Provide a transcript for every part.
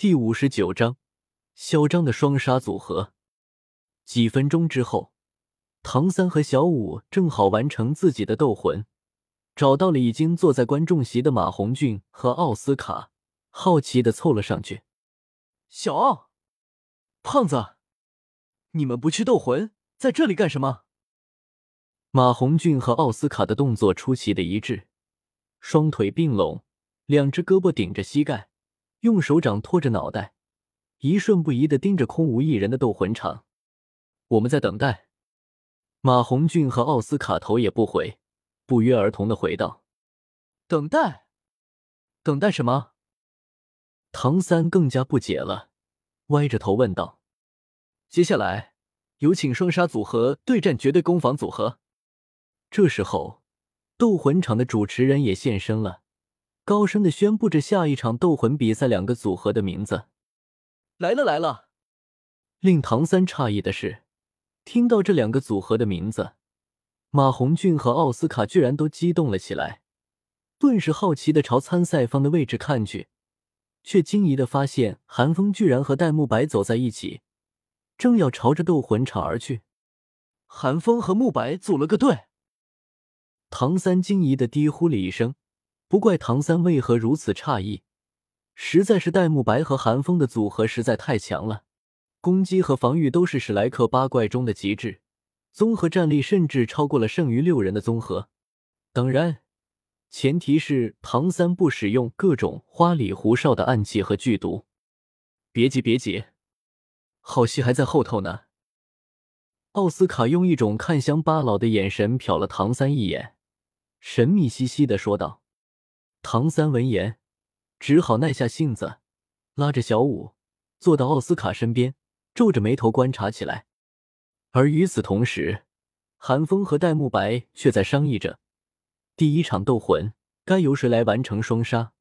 第五十九章，嚣张的双杀组合。几分钟之后，唐三和小五正好完成自己的斗魂，找到了已经坐在观众席的马红俊和奥斯卡，好奇的凑了上去。小奥，胖子，你们不去斗魂，在这里干什么？马红俊和奥斯卡的动作出奇的一致，双腿并拢，两只胳膊顶着膝盖，用手掌托着脑袋，一瞬不移的盯着空无一人的斗魂场。我们在等待。马红俊和奥斯卡头也不回，不约而同的回道：“等待，等待什么？”唐三更加不解了，歪着头问道：“接下来有请双杀组合对战绝对攻防组合。”这时候，斗魂场的主持人也现身了，高声的宣布着下一场斗魂比赛两个组合的名字。来了来了！令唐三诧异的是，听到这两个组合的名字，马红俊和奥斯卡居然都激动了起来，顿时好奇的朝参赛方的位置看去，却惊疑的发现韩风居然和戴沐白走在一起，正要朝着斗魂场而去。韩风和沐白组了个队。唐三惊疑的低呼了一声，不怪唐三为何如此诧异，实在是戴沐白和韩风的组合实在太强了，攻击和防御都是史莱克八怪中的极致，综合战力甚至超过了剩余六人的综合。当然，前提是唐三不使用各种花里胡哨的暗器和剧毒。别急，别急，好戏还在后头呢。奥斯卡用一种看乡巴佬的眼神瞟了唐三一眼。神秘兮兮的说道：“唐三闻言，只好耐下性子，拉着小五坐到奥斯卡身边，皱着眉头观察起来。而与此同时，韩风和戴沐白却在商议着第一场斗魂该由谁来完成双杀。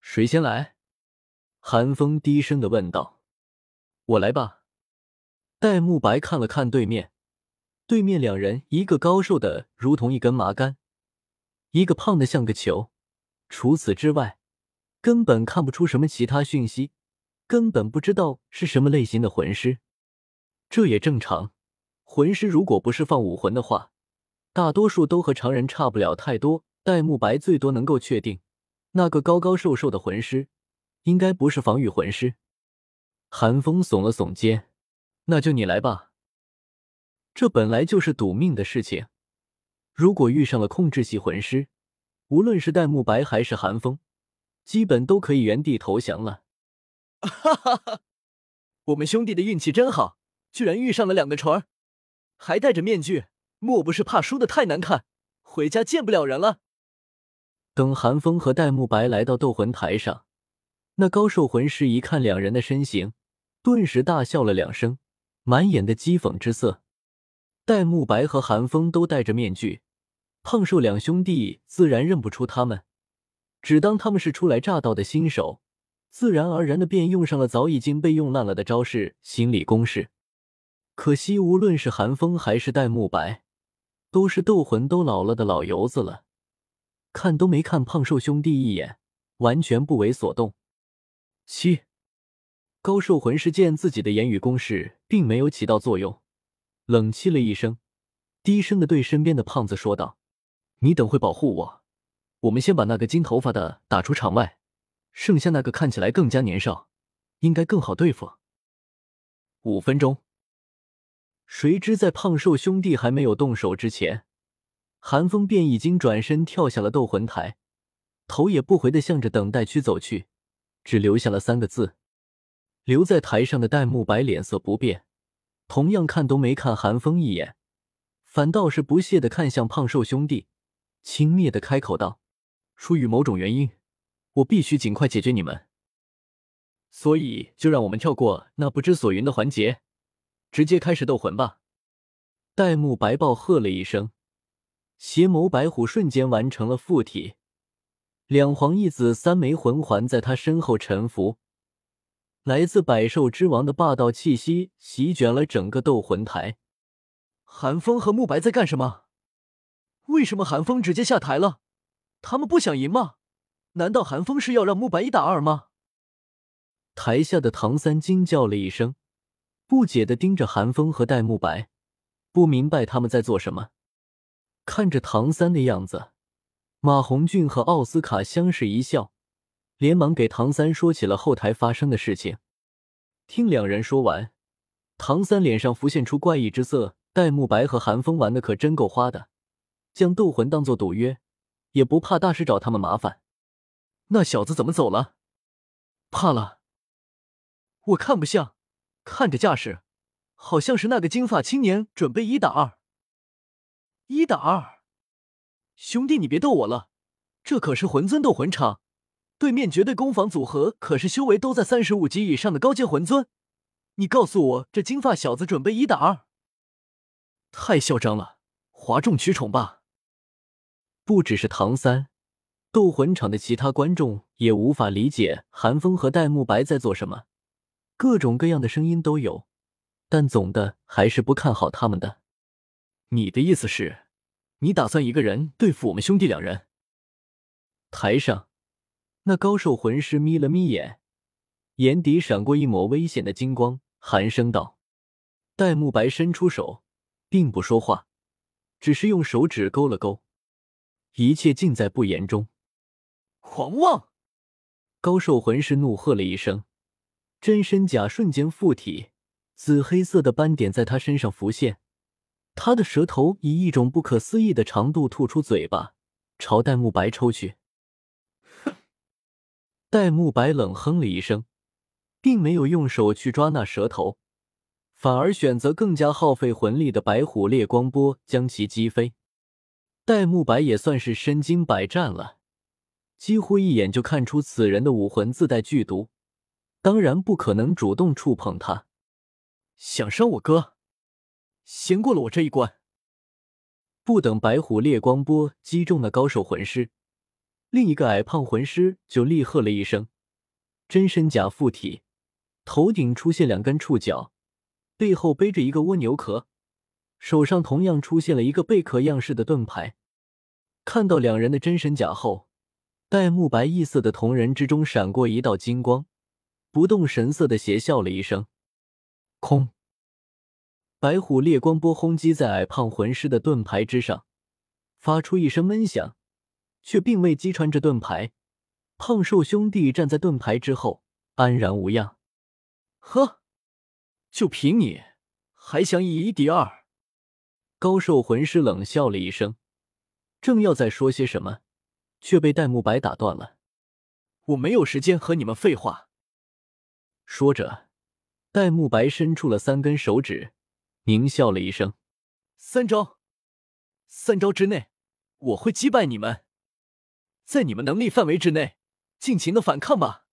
谁先来？”韩风低声的问道。“我来吧。”戴沐白看了看对面，对面两人，一个高瘦的如同一根麻杆。一个胖的像个球，除此之外，根本看不出什么其他讯息，根本不知道是什么类型的魂师。这也正常，魂师如果不是放武魂的话，大多数都和常人差不了太多。戴沐白最多能够确定，那个高高瘦瘦的魂师，应该不是防御魂师。寒风耸了耸肩，那就你来吧。这本来就是赌命的事情。如果遇上了控制系魂师，无论是戴沐白还是韩风，基本都可以原地投降了。哈哈哈！我们兄弟的运气真好，居然遇上了两个虫儿，还戴着面具，莫不是怕输的太难看，回家见不了人了？等韩风和戴沐白来到斗魂台上，那高瘦魂师一看两人的身形，顿时大笑了两声，满眼的讥讽之色。戴沐白和韩风都戴着面具。胖瘦两兄弟自然认不出他们，只当他们是初来乍到的新手，自然而然的便用上了早已经被用烂了的招式——心理攻势。可惜，无论是寒风还是戴沐白，都是斗魂都老了的老油子了，看都没看胖瘦兄弟一眼，完全不为所动。七高瘦魂师见自己的言语攻势并没有起到作用，冷气了一声，低声的对身边的胖子说道。你等会保护我，我们先把那个金头发的打出场外，剩下那个看起来更加年少，应该更好对付。五分钟，谁知在胖瘦兄弟还没有动手之前，韩风便已经转身跳下了斗魂台，头也不回的向着等待区走去，只留下了三个字。留在台上的戴沐白脸色不变，同样看都没看韩风一眼，反倒是不屑的看向胖瘦兄弟。轻蔑的开口道：“出于某种原因，我必须尽快解决你们，所以就让我们跳过那不知所云的环节，直接开始斗魂吧。”戴沐白暴喝了一声，邪眸白虎瞬间完成了附体，两黄一紫三枚魂环在他身后沉浮，来自百兽之王的霸道气息席卷了整个斗魂台。寒风和沐白在干什么？为什么韩风直接下台了？他们不想赢吗？难道韩风是要让慕白一打二吗？台下的唐三惊叫了一声，不解的盯着韩风和戴沐白，不明白他们在做什么。看着唐三的样子，马红俊和奥斯卡相视一笑，连忙给唐三说起了后台发生的事情。听两人说完，唐三脸上浮现出怪异之色。戴沐白和韩风玩的可真够花的，将斗魂当做赌约，也不怕大师找他们麻烦。那小子怎么走了？怕了？我看不像，看着架势，好像是那个金发青年准备一打二。一打二？兄弟，你别逗我了，这可是魂尊斗魂场，对面绝对攻防组合可是修为都在三十五级以上的高阶魂尊。你告诉我，这金发小子准备一打二？太嚣张了，哗众取宠吧！不只是唐三，斗魂场的其他观众也无法理解韩风和戴沐白在做什么，各种各样的声音都有，但总的还是不看好他们的。你的意思是，你打算一个人对付我们兄弟两人？台上，那高瘦魂师眯了眯眼，眼底闪过一抹危险的金光，寒声道：“戴沐白，伸出手。”并不说话，只是用手指勾了勾，一切尽在不言中。狂妄！高寿魂师怒喝了一声，真身甲瞬间附体，紫黑色的斑点在他身上浮现。他的舌头以一种不可思议的长度吐出嘴巴，朝戴沐白抽去。哼！戴沐白冷哼了一声，并没有用手去抓那舌头。反而选择更加耗费魂力的白虎烈光波将其击飞。戴沐白也算是身经百战了，几乎一眼就看出此人的武魂自带剧毒，当然不可能主动触碰他。想伤我哥，先过了我这一关。不等白虎烈光波击中那高手魂师，另一个矮胖魂师就厉喝了一声，真身甲附体，头顶出现两根触角。背后背着一个蜗牛壳，手上同样出现了一个贝壳样式的盾牌。看到两人的真身甲后，戴沐白异色的瞳仁之中闪过一道金光，不动神色的邪笑了一声。空，白虎烈光波轰击在矮胖魂师的盾牌之上，发出一声闷响，却并未击穿这盾牌。胖瘦兄弟站在盾牌之后，安然无恙。呵。就凭你，还想以一敌二？高瘦魂师冷笑了一声，正要再说些什么，却被戴沐白打断了。我没有时间和你们废话。说着，戴沐白伸出了三根手指，狞笑了一声：“三招，三招之内，我会击败你们。在你们能力范围之内，尽情的反抗吧。”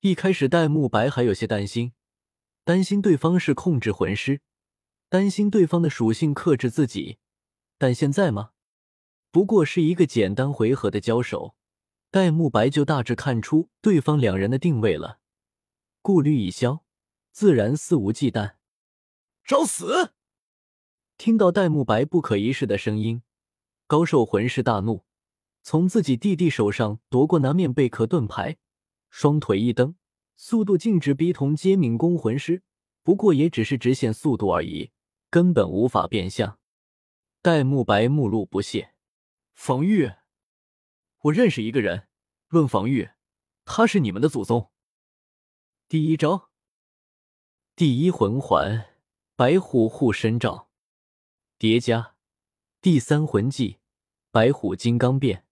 一开始，戴沐白还有些担心。担心对方是控制魂师，担心对方的属性克制自己，但现在吗？不过是一个简单回合的交手，戴沐白就大致看出对方两人的定位了，顾虑已消，自然肆无忌惮。找死！听到戴沐白不可一世的声音，高寿魂师大怒，从自己弟弟手上夺过那面贝壳盾牌，双腿一蹬。速度径直逼同接敏攻魂师，不过也只是直线速度而已，根本无法变向。戴沐白目露不屑，防御，我认识一个人，论防御，他是你们的祖宗。第一招，第一魂环白虎护身罩，叠加第三魂技白虎金刚变。